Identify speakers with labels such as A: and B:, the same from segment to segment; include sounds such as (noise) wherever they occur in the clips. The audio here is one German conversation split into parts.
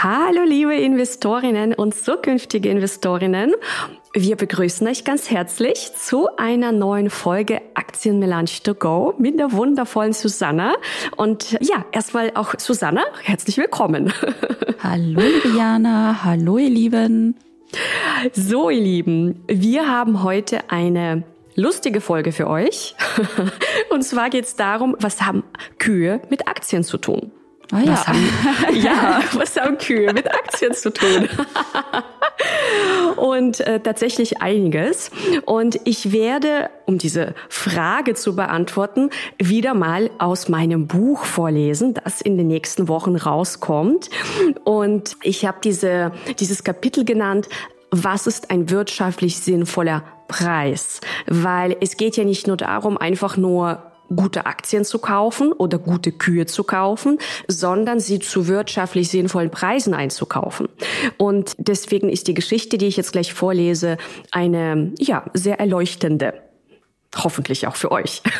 A: Hallo liebe Investorinnen und zukünftige Investorinnen. Wir begrüßen euch ganz herzlich zu einer neuen Folge Aktienmelange to go mit der wundervollen Susanna. Und ja, erstmal auch Susanna, herzlich willkommen. (laughs)
B: Hallo Jana, hallo ihr Lieben.
A: So ihr Lieben, wir haben heute eine lustige Folge für euch. (laughs) Und zwar geht es darum, was haben Kühe mit Aktien zu tun?
B: Ah, ja.
A: Was haben, (laughs) ja, was haben Kühe mit Aktien zu tun? und äh, tatsächlich einiges. Und ich werde, um diese Frage zu beantworten, wieder mal aus meinem Buch vorlesen, das in den nächsten Wochen rauskommt. Und ich habe diese, dieses Kapitel genannt, was ist ein wirtschaftlich sinnvoller Preis? Weil es geht ja nicht nur darum, einfach nur gute Aktien zu kaufen oder gute Kühe zu kaufen, sondern sie zu wirtschaftlich sinnvollen Preisen einzukaufen. Und deswegen ist die Geschichte, die ich jetzt gleich vorlese, eine, ja, sehr erleuchtende. Hoffentlich auch für euch. (laughs)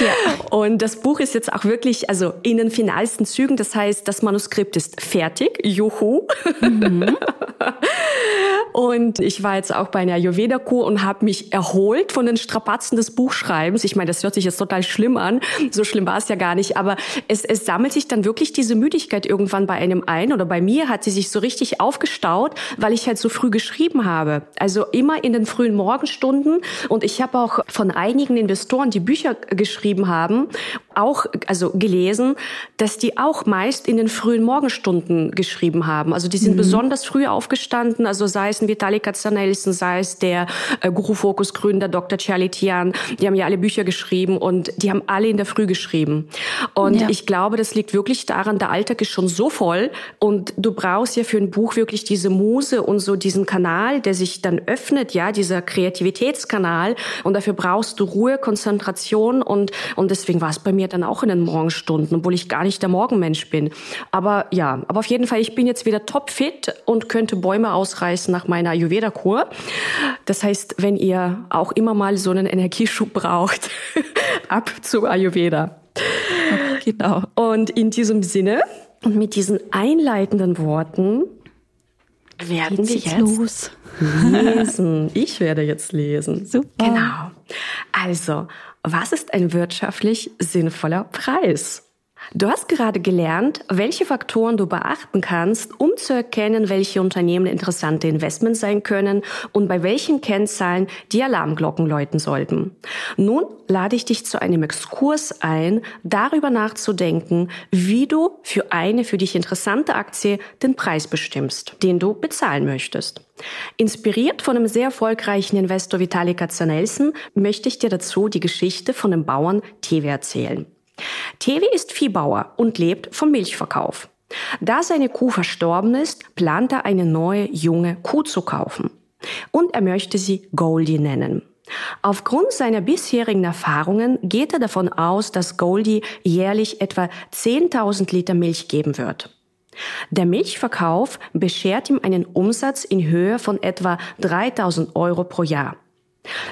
A: Ja. Und das Buch ist jetzt auch wirklich, also in den finalsten Zügen. Das heißt, das Manuskript ist fertig. Juhu. Mhm. (laughs) Und ich war jetzt auch bei einer Ayurveda-Kur und habe mich erholt von den Strapazen des Buchschreibens. Ich meine, das hört sich jetzt total schlimm an. So schlimm war es ja gar nicht. Aber es, es sammelt sich dann wirklich diese Müdigkeit irgendwann bei einem ein. Oder bei mir hat sie sich so richtig aufgestaut, weil ich halt so früh geschrieben habe. Also immer in den frühen Morgenstunden. Und ich habe auch von einigen Investoren, die Bücher geschrieben haben, auch also gelesen, dass die auch meist in den frühen Morgenstunden geschrieben haben. Also die sind mhm. besonders früh aufgestanden. Also sei es ein Vitalik Katsanelson, sei es der äh, Guru Focus Gründer Dr. Charlie Tian, die haben ja alle Bücher geschrieben und die haben alle in der Früh geschrieben. Und ja. ich glaube, das liegt wirklich daran, der Alltag ist schon so voll und du brauchst ja für ein Buch wirklich diese Muse und so diesen Kanal, der sich dann öffnet, ja, dieser Kreativitätskanal und dafür brauchst du Ruhe, Konzentration und und deswegen war es bei mir dann auch in den Morgenstunden, obwohl ich gar nicht der Morgenmensch bin. Aber ja, aber auf jeden Fall, ich bin jetzt wieder topfit und könnte Bäume ausreißen nach meiner Ayurveda-Kur. Das heißt, wenn ihr auch immer mal so einen Energieschub braucht, (laughs) ab zu Ayurveda. Genau. Und in diesem Sinne und mit diesen einleitenden Worten werden wir jetzt los. (laughs) lesen. Ich werde jetzt lesen.
B: Super.
A: Genau. Also, was ist ein wirtschaftlich sinnvoller Preis? Du hast gerade gelernt, welche Faktoren du beachten kannst, um zu erkennen, welche Unternehmen interessante Investments sein können und bei welchen Kennzahlen die Alarmglocken läuten sollten. Nun lade ich dich zu einem Exkurs ein, darüber nachzudenken, wie du für eine für dich interessante Aktie den Preis bestimmst, den du bezahlen möchtest. Inspiriert von einem sehr erfolgreichen Investor Vitalik Katsanelson möchte ich dir dazu die Geschichte von dem Bauern Tewe erzählen. Tewe ist Viehbauer und lebt vom Milchverkauf. Da seine Kuh verstorben ist, plant er eine neue junge Kuh zu kaufen. Und er möchte sie Goldie nennen. Aufgrund seiner bisherigen Erfahrungen geht er davon aus, dass Goldie jährlich etwa 10.000 Liter Milch geben wird. Der Milchverkauf beschert ihm einen Umsatz in Höhe von etwa 3000 Euro pro Jahr.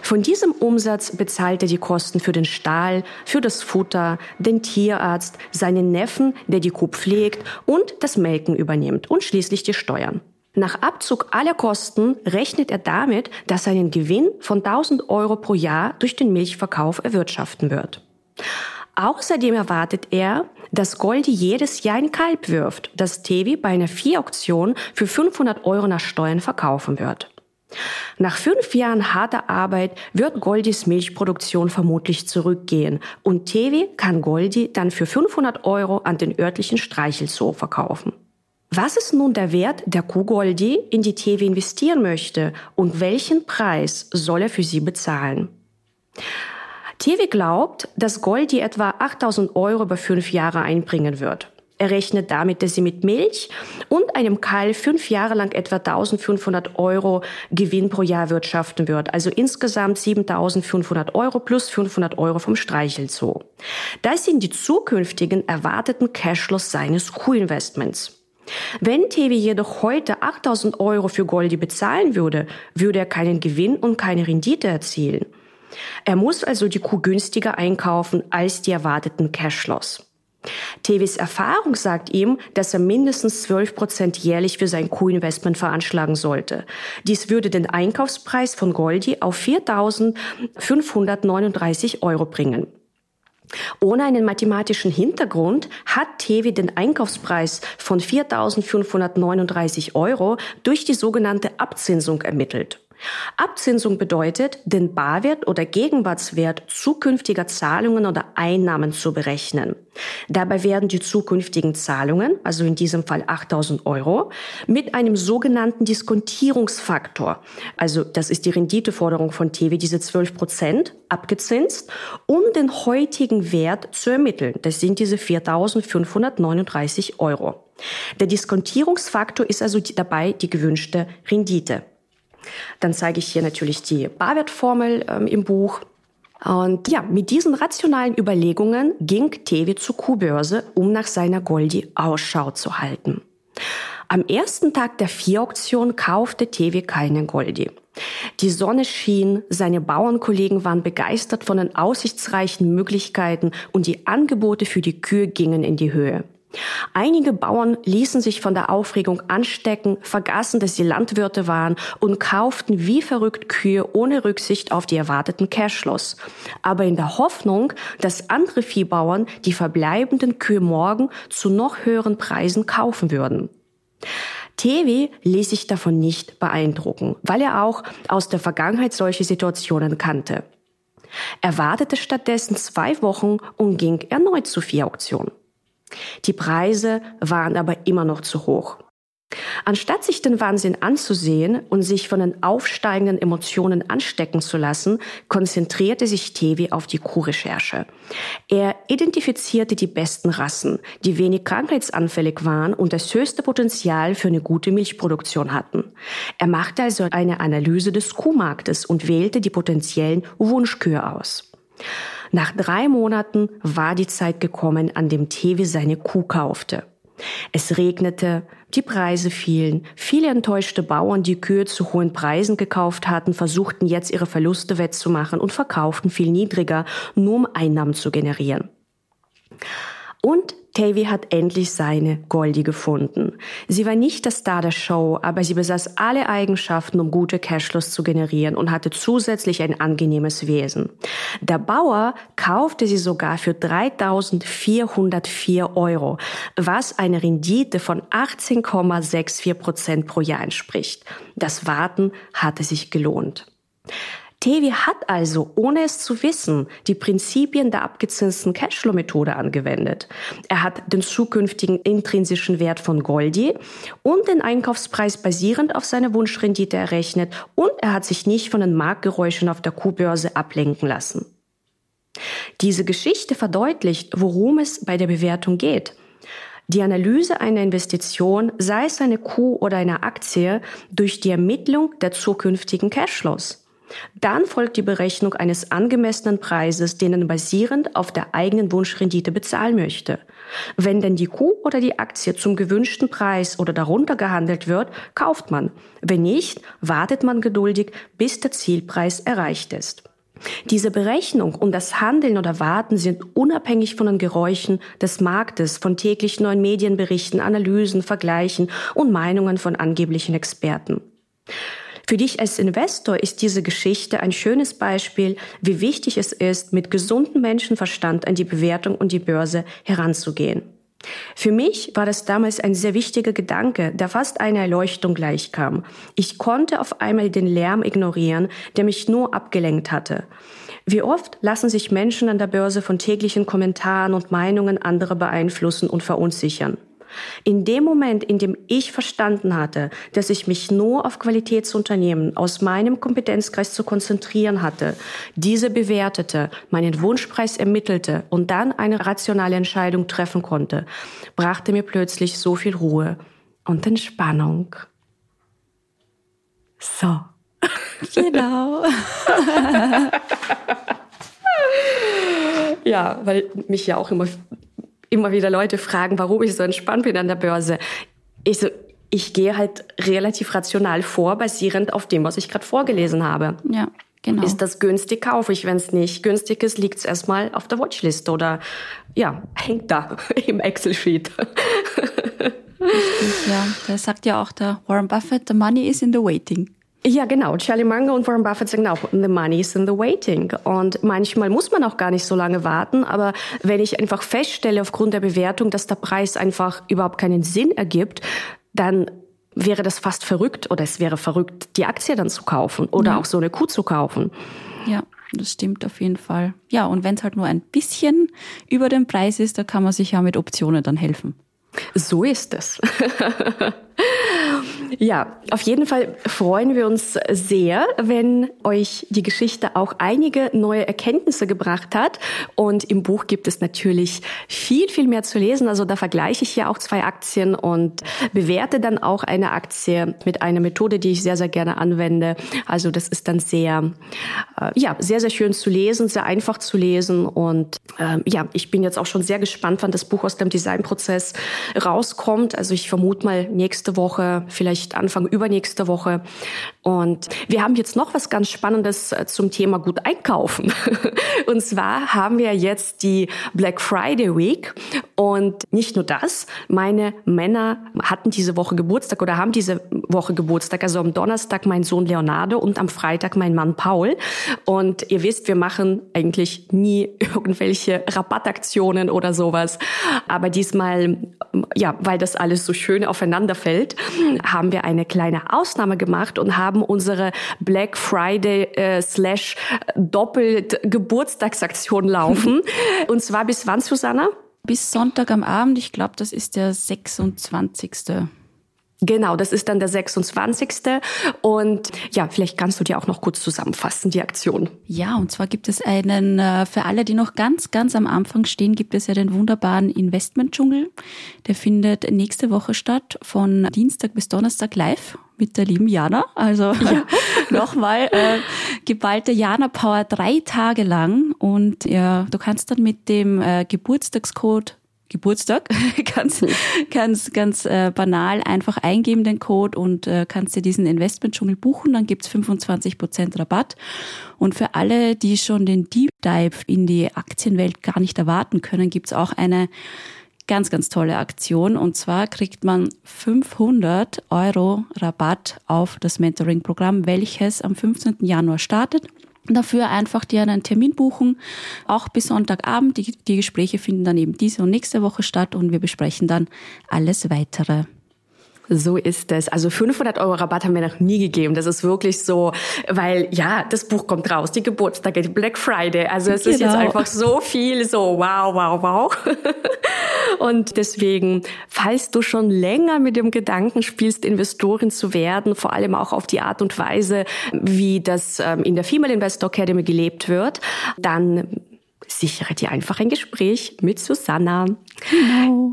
A: Von diesem Umsatz bezahlt er die Kosten für den Stall, für das Futter, den Tierarzt, seinen Neffen, der die Kuh pflegt und das Melken übernimmt und schließlich die Steuern. Nach Abzug aller Kosten rechnet er damit, dass er einen Gewinn von 1000 Euro pro Jahr durch den Milchverkauf erwirtschaften wird. Außerdem erwartet er, dass Goldi jedes Jahr ein Kalb wirft, das Tevi bei einer Viehauktion für 500 Euro nach Steuern verkaufen wird. Nach fünf Jahren harter Arbeit wird Goldis Milchproduktion vermutlich zurückgehen und Tevi kann Goldi dann für 500 Euro an den örtlichen Streichelzoo verkaufen. Was ist nun der Wert der Kuh Goldi, in die Tevi investieren möchte und welchen Preis soll er für sie bezahlen? Tevi glaubt, dass Goldi etwa 8000 Euro über fünf Jahre einbringen wird. Er rechnet damit, dass sie mit Milch und einem Kalb fünf Jahre lang etwa 1500 Euro Gewinn pro Jahr wirtschaften wird. Also insgesamt 7500 Euro plus 500 Euro vom Streichelzoo. Das sind die zukünftigen erwarteten Cashflows seines Kuh-Investments. Wenn Tevi jedoch heute 8000 Euro für Goldi bezahlen würde, würde er keinen Gewinn und keine Rendite erzielen. Er muss also die Kuh günstiger einkaufen als die erwarteten Cashflows. Tevis Erfahrung sagt ihm, dass er mindestens 12 Prozent jährlich für sein Kuh-Investment veranschlagen sollte. Dies würde den Einkaufspreis von Goldi auf 4.539 Euro bringen. Ohne einen mathematischen Hintergrund hat Tevi den Einkaufspreis von 4.539 Euro durch die sogenannte Abzinsung ermittelt. Abzinsung bedeutet, den Barwert oder Gegenwartswert zukünftiger Zahlungen oder Einnahmen zu berechnen. Dabei werden die zukünftigen Zahlungen, also in diesem Fall 8000 Euro, mit einem sogenannten Diskontierungsfaktor, also das ist die Renditeforderung von TV, diese 12 Prozent, abgezinst, um den heutigen Wert zu ermitteln. Das sind diese 4539 Euro. Der Diskontierungsfaktor ist also dabei die gewünschte Rendite. Dann zeige ich hier natürlich die Barwertformel ähm, im Buch. Und ja, mit diesen rationalen Überlegungen ging Tevi zur Kuhbörse, um nach seiner Goldi Ausschau zu halten. Am ersten Tag der Vier-Auktion kaufte Tevi keine Goldi. Die Sonne schien, seine Bauernkollegen waren begeistert von den aussichtsreichen Möglichkeiten und die Angebote für die Kühe gingen in die Höhe. Einige Bauern ließen sich von der Aufregung anstecken, vergaßen, dass sie Landwirte waren und kauften wie verrückt Kühe ohne Rücksicht auf die erwarteten Cashflows. Aber in der Hoffnung, dass andere Viehbauern die verbleibenden Kühe morgen zu noch höheren Preisen kaufen würden. Tevi ließ sich davon nicht beeindrucken, weil er auch aus der Vergangenheit solche Situationen kannte. Er wartete stattdessen zwei Wochen und ging erneut zu Viehauktionen. Die Preise waren aber immer noch zu hoch. Anstatt sich den Wahnsinn anzusehen und sich von den aufsteigenden Emotionen anstecken zu lassen, konzentrierte sich Tevi auf die Kuhrecherche. Er identifizierte die besten Rassen, die wenig krankheitsanfällig waren und das höchste Potenzial für eine gute Milchproduktion hatten. Er machte also eine Analyse des Kuhmarktes und wählte die potenziellen Wunschkühe aus. Nach drei Monaten war die Zeit gekommen, an dem Tevi seine Kuh kaufte. Es regnete, die Preise fielen, viele enttäuschte Bauern, die Kühe zu hohen Preisen gekauft hatten, versuchten jetzt ihre Verluste wettzumachen und verkauften viel niedriger, nur um Einnahmen zu generieren. Und Tavy hat endlich seine Goldie gefunden. Sie war nicht der Star der Show, aber sie besaß alle Eigenschaften, um gute Cashflows zu generieren und hatte zusätzlich ein angenehmes Wesen. Der Bauer kaufte sie sogar für 3.404 Euro, was eine Rendite von 18,64 Prozent pro Jahr entspricht. Das Warten hatte sich gelohnt. Tevi hat also, ohne es zu wissen, die Prinzipien der abgezinsten Cashflow-Methode angewendet. Er hat den zukünftigen intrinsischen Wert von Goldi und den Einkaufspreis basierend auf seiner Wunschrendite errechnet und er hat sich nicht von den Marktgeräuschen auf der Kuhbörse ablenken lassen. Diese Geschichte verdeutlicht, worum es bei der Bewertung geht. Die Analyse einer Investition, sei es eine Kuh oder eine Aktie, durch die Ermittlung der zukünftigen Cashflows. Dann folgt die Berechnung eines angemessenen Preises, den man basierend auf der eigenen Wunschrendite bezahlen möchte. Wenn denn die Kuh oder die Aktie zum gewünschten Preis oder darunter gehandelt wird, kauft man. Wenn nicht, wartet man geduldig, bis der Zielpreis erreicht ist. Diese Berechnung und das Handeln oder Warten sind unabhängig von den Geräuschen des Marktes, von täglich neuen Medienberichten, Analysen, Vergleichen und Meinungen von angeblichen Experten. Für dich als Investor ist diese Geschichte ein schönes Beispiel, wie wichtig es ist, mit gesundem Menschenverstand an die Bewertung und die Börse heranzugehen. Für mich war das damals ein sehr wichtiger Gedanke, der fast einer Erleuchtung gleichkam. Ich konnte auf einmal den Lärm ignorieren, der mich nur abgelenkt hatte. Wie oft lassen sich Menschen an der Börse von täglichen Kommentaren und Meinungen anderer beeinflussen und verunsichern? In dem Moment, in dem ich verstanden hatte, dass ich mich nur auf Qualitätsunternehmen aus meinem Kompetenzkreis zu konzentrieren hatte, diese bewertete, meinen Wunschpreis ermittelte und dann eine rationale Entscheidung treffen konnte, brachte mir plötzlich so viel Ruhe und Entspannung. So. (laughs) (laughs)
B: Genau.
A: ja, weil mich ja auch immer, immer wieder Leute fragen, warum ich so entspannt bin an der Börse. Ich so, ich gehe halt relativ rational vor, basierend auf dem, was ich gerade vorgelesen habe.
B: Ja. Genau.
A: Ist das günstig, kaufe ich. Wenn es nicht günstig ist, liegt es erstmal auf der Watchlist oder ja, hängt da (laughs) im Excel-Sheet.
B: ja, das sagt ja auch der Warren Buffett, the money is in the waiting.
A: Ja, genau. Charlie Munger und Warren Buffett sagen auch, the money is in the waiting. Und manchmal muss man auch gar nicht so lange warten. Aber wenn ich einfach feststelle aufgrund der Bewertung, dass der Preis einfach überhaupt keinen Sinn ergibt, dann wäre das fast verrückt oder es wäre verrückt, die Aktie dann zu kaufen oder ja. auch so eine Kuh zu kaufen.
B: Ja, das stimmt auf jeden Fall. Ja, und wenn es halt nur ein bisschen über den Preis ist, da kann man sich ja mit Optionen dann helfen.
A: So ist es. (laughs) Ja, auf jeden Fall freuen wir uns sehr, wenn euch die Geschichte auch einige neue Erkenntnisse gebracht hat. Und im Buch gibt es natürlich viel, viel mehr zu lesen. Also da vergleiche ich ja auch zwei Aktien und bewerte dann auch eine Aktie mit einer Methode, die ich sehr, sehr gerne anwende. Also das ist dann sehr, äh, ja, sehr, sehr schön zu lesen, sehr einfach zu lesen. Und äh, ja, ich bin jetzt auch schon sehr gespannt, wann das Buch aus dem Designprozess rauskommt. Also ich vermute mal nächste Woche, vielleicht vielleicht Anfang übernächste Woche. Und wir haben jetzt noch was ganz Spannendes äh, zum Thema gut einkaufen. (laughs) Und zwar haben wir jetzt die Black Friday Week. Und nicht nur das, meine Männer hatten diese Woche Geburtstag oder haben diese Woche Geburtstag. Also am Donnerstag mein Sohn Leonardo und am Freitag mein Mann Paul. Und ihr wisst, wir machen eigentlich nie (laughs) irgendwelche Rabattaktionen oder sowas. Aber diesmal, ja, weil das alles so schön aufeinander fällt, haben wir eine kleine Ausnahme gemacht und haben unsere Black Friday äh, slash doppelt Geburtstagsaktion laufen. (laughs) und zwar bis wann, Susanna?
B: Bis Sonntag am Abend. Ich glaube, das ist der 26.
A: Genau, das ist dann der 26. Und ja, vielleicht kannst du dir auch noch kurz zusammenfassen, die Aktion.
B: Ja, und zwar gibt es einen, äh, für alle, die noch ganz, ganz am Anfang stehen, gibt es ja den wunderbaren Investment-Dschungel. Der findet nächste Woche statt, von Dienstag bis Donnerstag live mit der lieben Jana. Also ja. (laughs) nochmal äh, geballte Jana Power drei Tage lang. Und ja, du kannst dann mit dem äh, Geburtstagscode Geburtstag. (laughs) ganz, ganz, ganz äh, banal einfach eingeben den Code und äh, kannst dir diesen Investment-Dschungel buchen. Dann gibt's 25% Rabatt. Und für alle, die schon den Deep Dive in die Aktienwelt gar nicht erwarten können, gibt's auch eine ganz, ganz tolle Aktion. Und zwar kriegt man 500 Euro Rabatt auf das Mentoring-Programm, welches am 15. Januar startet dafür einfach dir einen Termin buchen, auch bis Sonntagabend. Die, die Gespräche finden dann eben diese und nächste Woche statt und wir besprechen dann alles weitere.
A: So ist es. Also 500 Euro Rabatt haben wir noch nie gegeben. Das ist wirklich so, weil ja, das Buch kommt raus, die Geburtstage, die Black Friday. Also es genau. ist jetzt genau. einfach so viel, so wow, wow, wow. (laughs) Und deswegen, falls du schon länger mit dem Gedanken spielst, Investorin zu werden, vor allem auch auf die Art und Weise, wie das ähm, in der Female Investor Academy gelebt wird, dann sichere dir einfach ein Gespräch mit Susanna.
B: Genau.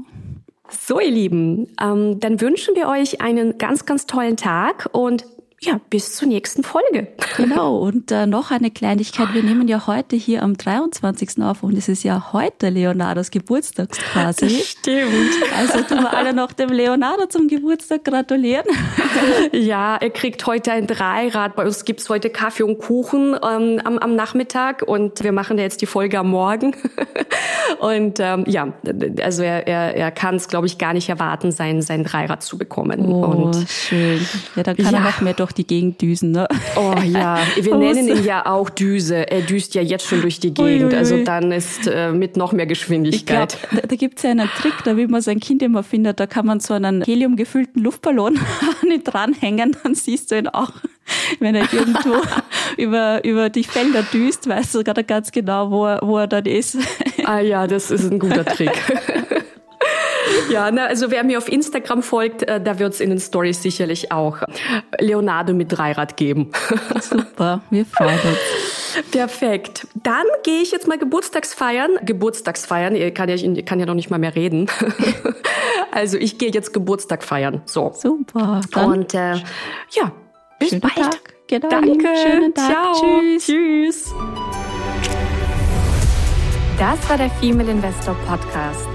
A: So, ihr Lieben, ähm, dann wünschen wir euch einen ganz, ganz tollen Tag und ja, bis zur nächsten Folge.
B: Genau, und äh, noch eine Kleinigkeit. Wir nehmen ja heute hier am 23. auf und es ist ja heute Leonardos Geburtstag quasi.
A: Das stimmt.
B: Also tun wir alle noch dem Leonardo zum Geburtstag gratulieren.
A: Ja, er kriegt heute ein Dreirad. Bei uns gibt's heute Kaffee und Kuchen ähm, am, am Nachmittag und wir machen jetzt die Folge am Morgen. (laughs) Und ähm, ja, also er, er, er kann es, glaube ich, gar nicht erwarten, sein, sein Dreirad zu bekommen.
B: Oh,
A: und
B: schön. Ja, da kann ja. er noch mehr durch die Gegend düsen, ne?
A: Oh ja, wir (laughs) nennen ihn ja auch Düse. Er düst ja jetzt schon durch die Gegend. Ui, Also dann ist äh, mit noch mehr Geschwindigkeit.
B: Glaub, da, da gibt es ja einen Trick, da wie man sein Kind immer findet, da kann man so einen heliumgefüllten Luftballon (laughs) dranhängen, dann siehst du ihn auch. Wenn er irgendwo (laughs) über, über die Felder düst, weißt du gerade ganz genau, wo er, wo er dann ist.
A: Ah ja, das ist ein guter Trick. Ja, na, also wer mir auf Instagram folgt, äh, da wird es in den Stories sicherlich auch Leonardo mit Dreirad geben. (laughs)
B: Super, wir freuen uns.
A: Perfekt. Dann gehe ich jetzt mal Geburtstagsfeiern. Geburtstagsfeiern, ihr kann ja, ich kann ja noch nicht mal mehr reden. (laughs) also ich gehe jetzt Geburtstag feiern. So.
B: Super.
A: Dann Und äh, ja, bis
B: schönen
A: bald.
B: Tag. Genau,
A: Danke.
B: Schönen Tag.
A: Ciao.
B: Tschüss.
A: Tschüss.
C: Das war der Female Investor Podcast.